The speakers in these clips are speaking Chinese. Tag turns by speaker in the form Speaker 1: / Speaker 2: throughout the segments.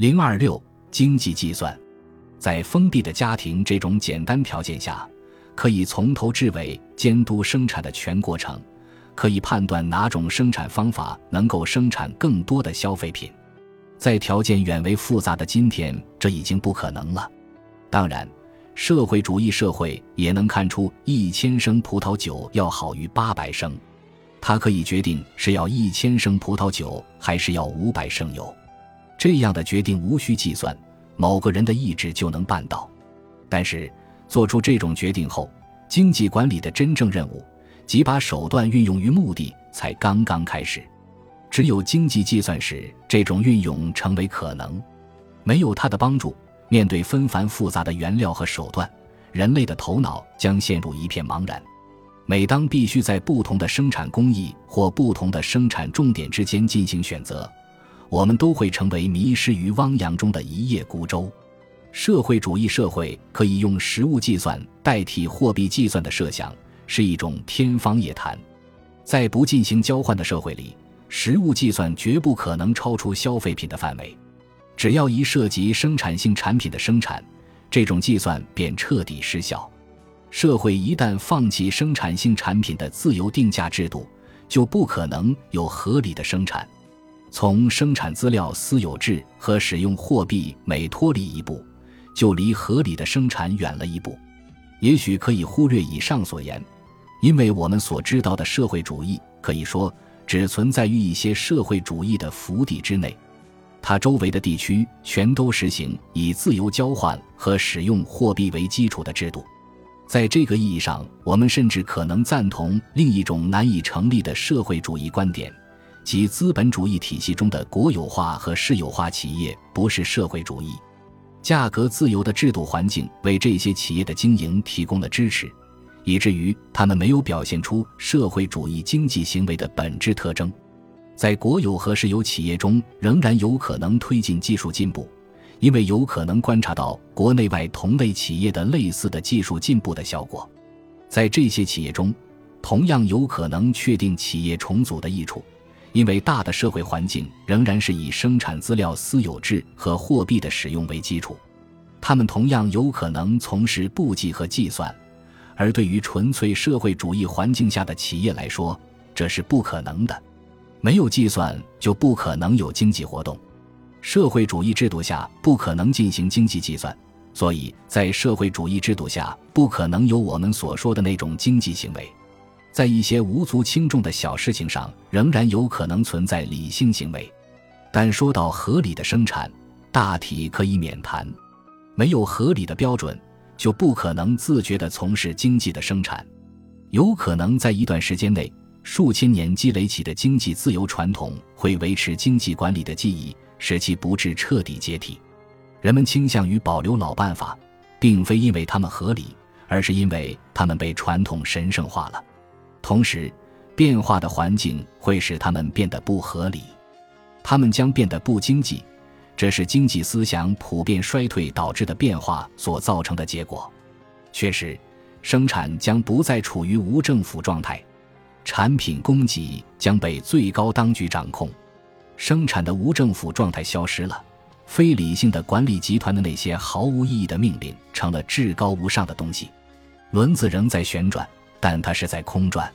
Speaker 1: 零二六经济计算，在封闭的家庭这种简单条件下，可以从头至尾监督生产的全过程，可以判断哪种生产方法能够生产更多的消费品。在条件远为复杂的今天，这已经不可能了。当然。社会主义社会也能看出一千升葡萄酒要好于八百升，它可以决定是要一千升葡萄酒还是要五百升油，这样的决定无需计算，某个人的意志就能办到。但是做出这种决定后，经济管理的真正任务，即把手段运用于目的，才刚刚开始。只有经济计算时，这种运用成为可能，没有它的帮助。面对纷繁复杂的原料和手段，人类的头脑将陷入一片茫然。每当必须在不同的生产工艺或不同的生产重点之间进行选择，我们都会成为迷失于汪洋中的一叶孤舟。社会主义社会可以用实物计算代替货币计算的设想，是一种天方夜谭。在不进行交换的社会里，实物计算绝不可能超出消费品的范围。只要一涉及生产性产品的生产，这种计算便彻底失效。社会一旦放弃生产性产品的自由定价制度，就不可能有合理的生产。从生产资料私有制和使用货币每脱离一步，就离合理的生产远了一步。也许可以忽略以上所言，因为我们所知道的社会主义，可以说只存在于一些社会主义的府邸之内。它周围的地区全都实行以自由交换和使用货币为基础的制度，在这个意义上，我们甚至可能赞同另一种难以成立的社会主义观点，即资本主义体系中的国有化和市有化企业不是社会主义。价格自由的制度环境为这些企业的经营提供了支持，以至于他们没有表现出社会主义经济行为的本质特征。在国有和私有企业中，仍然有可能推进技术进步，因为有可能观察到国内外同类企业的类似的技术进步的效果。在这些企业中，同样有可能确定企业重组的益处，因为大的社会环境仍然是以生产资料私有制和货币的使用为基础。他们同样有可能从事簿记和计算，而对于纯粹社会主义环境下的企业来说，这是不可能的。没有计算就不可能有经济活动，社会主义制度下不可能进行经济计算，所以在社会主义制度下不可能有我们所说的那种经济行为。在一些无足轻重的小事情上，仍然有可能存在理性行为，但说到合理的生产，大体可以免谈。没有合理的标准，就不可能自觉地从事经济的生产。有可能在一段时间内。数千年积累起的经济自由传统会维持经济管理的记忆，使其不致彻底解体。人们倾向于保留老办法，并非因为他们合理，而是因为他们被传统神圣化了。同时，变化的环境会使他们变得不合理，他们将变得不经济。这是经济思想普遍衰退导致的变化所造成的结果。确实，生产将不再处于无政府状态。产品供给将被最高当局掌控，生产的无政府状态消失了，非理性的管理集团的那些毫无意义的命令成了至高无上的东西。轮子仍在旋转，但它是在空转。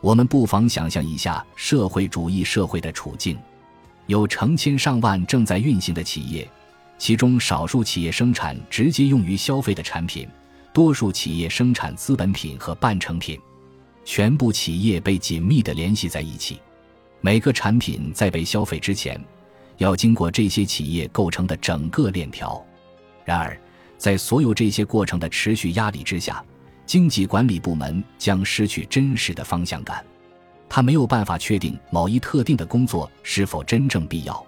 Speaker 1: 我们不妨想象一下社会主义社会的处境：有成千上万正在运行的企业，其中少数企业生产直接用于消费的产品，多数企业生产资本品和半成品。全部企业被紧密地联系在一起，每个产品在被消费之前，要经过这些企业构成的整个链条。然而，在所有这些过程的持续压力之下，经济管理部门将失去真实的方向感。他没有办法确定某一特定的工作是否真正必要，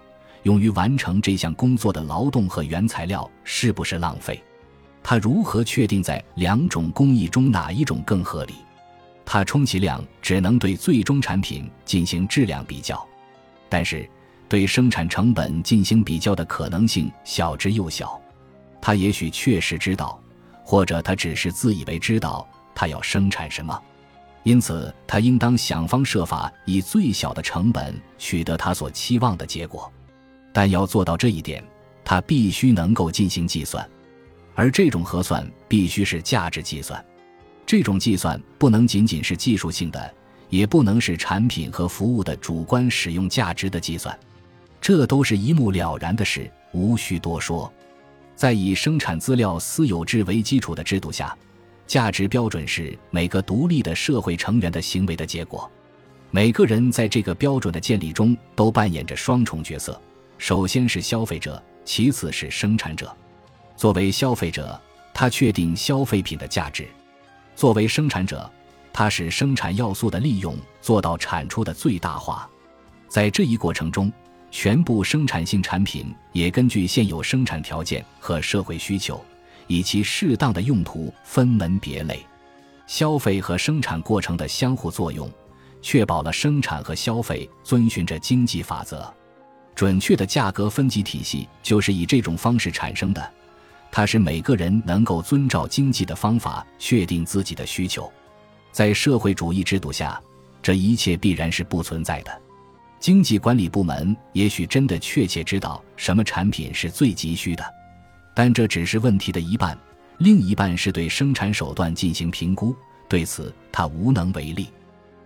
Speaker 1: 用于完成这项工作的劳动和原材料是不是浪费。他如何确定在两种工艺中哪一种更合理？他充其量只能对最终产品进行质量比较，但是对生产成本进行比较的可能性小之又小。他也许确实知道，或者他只是自以为知道他要生产什么，因此他应当想方设法以最小的成本取得他所期望的结果。但要做到这一点，他必须能够进行计算，而这种核算必须是价值计算。这种计算不能仅仅是技术性的，也不能是产品和服务的主观使用价值的计算，这都是一目了然的事，无需多说。在以生产资料私有制为基础的制度下，价值标准是每个独立的社会成员的行为的结果。每个人在这个标准的建立中都扮演着双重角色：首先是消费者，其次是生产者。作为消费者，他确定消费品的价值；作为生产者，他使生产要素的利用做到产出的最大化。在这一过程中，全部生产性产品也根据现有生产条件和社会需求，以其适当的用途分门别类。消费和生产过程的相互作用。确保了生产和消费遵循着经济法则，准确的价格分级体系就是以这种方式产生的。它使每个人能够遵照经济的方法确定自己的需求。在社会主义制度下，这一切必然是不存在的。经济管理部门也许真的确切知道什么产品是最急需的，但这只是问题的一半，另一半是对生产手段进行评估，对此他无能为力。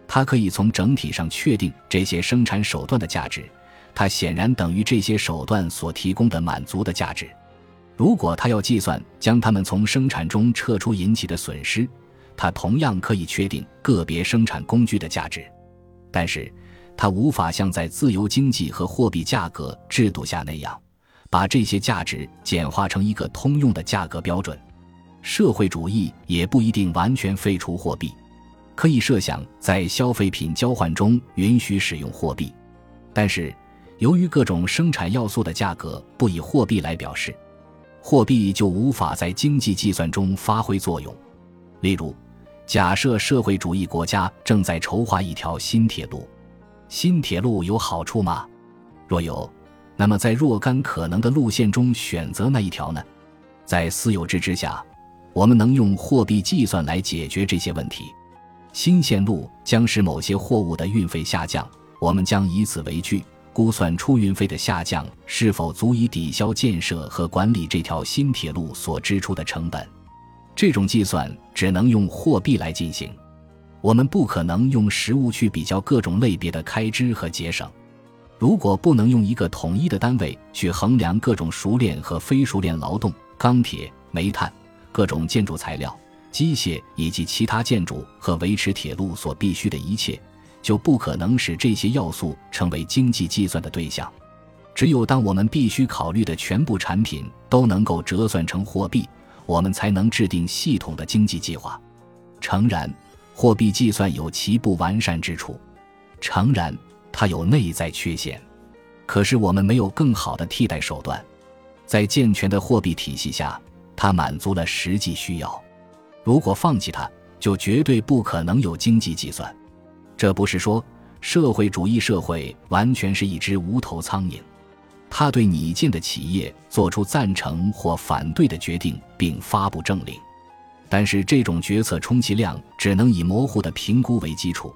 Speaker 1: 他可以从整体上确定这些生产手段的价值，它显然等于这些手段所提供的满足的价值。如果他要计算将它们从生产中撤出引起的损失，他同样可以确定个别生产工具的价值。但是，它无法像在自由经济和货币价格制度下那样，把这些价值简化成一个通用的价格标准。社会主义也不一定完全废除货币。可以设想在消费品交换中允许使用货币，但是由于各种生产要素的价格不以货币来表示，货币就无法在经济计算中发挥作用。例如，假设社会主义国家正在筹划一条新铁路，新铁路有好处吗？若有，那么在若干可能的路线中选择那一条呢？在私有制之下，我们能用货币计算来解决这些问题。新线路将使某些货物的运费下降，我们将以此为据估算出运费的下降是否足以抵消建设和管理这条新铁路所支出的成本。这种计算只能用货币来进行，我们不可能用实物去比较各种类别的开支和节省。如果不能用一个统一的单位去衡量各种熟练和非熟练劳动、钢铁、煤炭、各种建筑材料。机械以及其他建筑和维持铁路所必需的一切，就不可能使这些要素成为经济计算的对象。只有当我们必须考虑的全部产品都能够折算成货币，我们才能制定系统的经济计划。诚然，货币计算有其不完善之处，诚然，它有内在缺陷。可是我们没有更好的替代手段，在健全的货币体系下，它满足了实际需要。如果放弃它，就绝对不可能有经济计算。这不是说社会主义社会完全是一只无头苍蝇，他对拟建的企业做出赞成或反对的决定，并发布政令。但是这种决策充其量只能以模糊的评估为基础，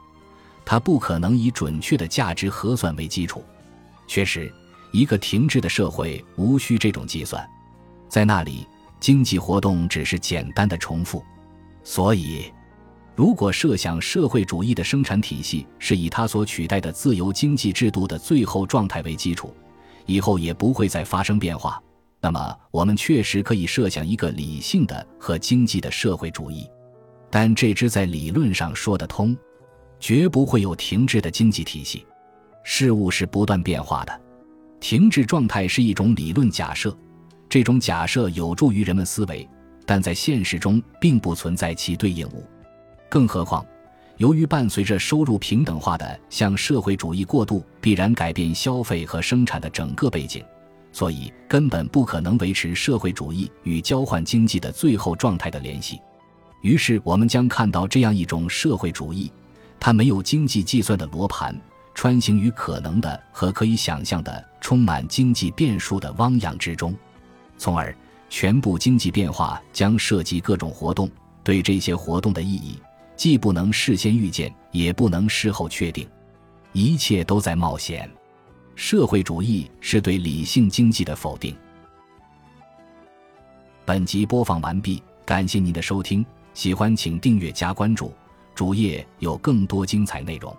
Speaker 1: 它不可能以准确的价值核算为基础。确实，一个停滞的社会无需这种计算，在那里经济活动只是简单的重复。所以，如果设想社会主义的生产体系是以它所取代的自由经济制度的最后状态为基础，以后也不会再发生变化，那么我们确实可以设想一个理性的和经济的社会主义。但这只在理论上说得通，绝不会有停滞的经济体系。事物是不断变化的，停滞状态是一种理论假设，这种假设有助于人们思维。但在现实中并不存在其对应物，更何况，由于伴随着收入平等化的向社会主义过渡必然改变消费和生产的整个背景，所以根本不可能维持社会主义与交换经济的最后状态的联系。于是，我们将看到这样一种社会主义：它没有经济计算的罗盘，穿行于可能的和可以想象的充满经济变数的汪洋之中，从而。全部经济变化将涉及各种活动，对这些活动的意义既不能事先预见，也不能事后确定，一切都在冒险。社会主义是对理性经济的否定。本集播放完毕感谢您的收听喜欢请订阅加关注主页有更多精彩内容。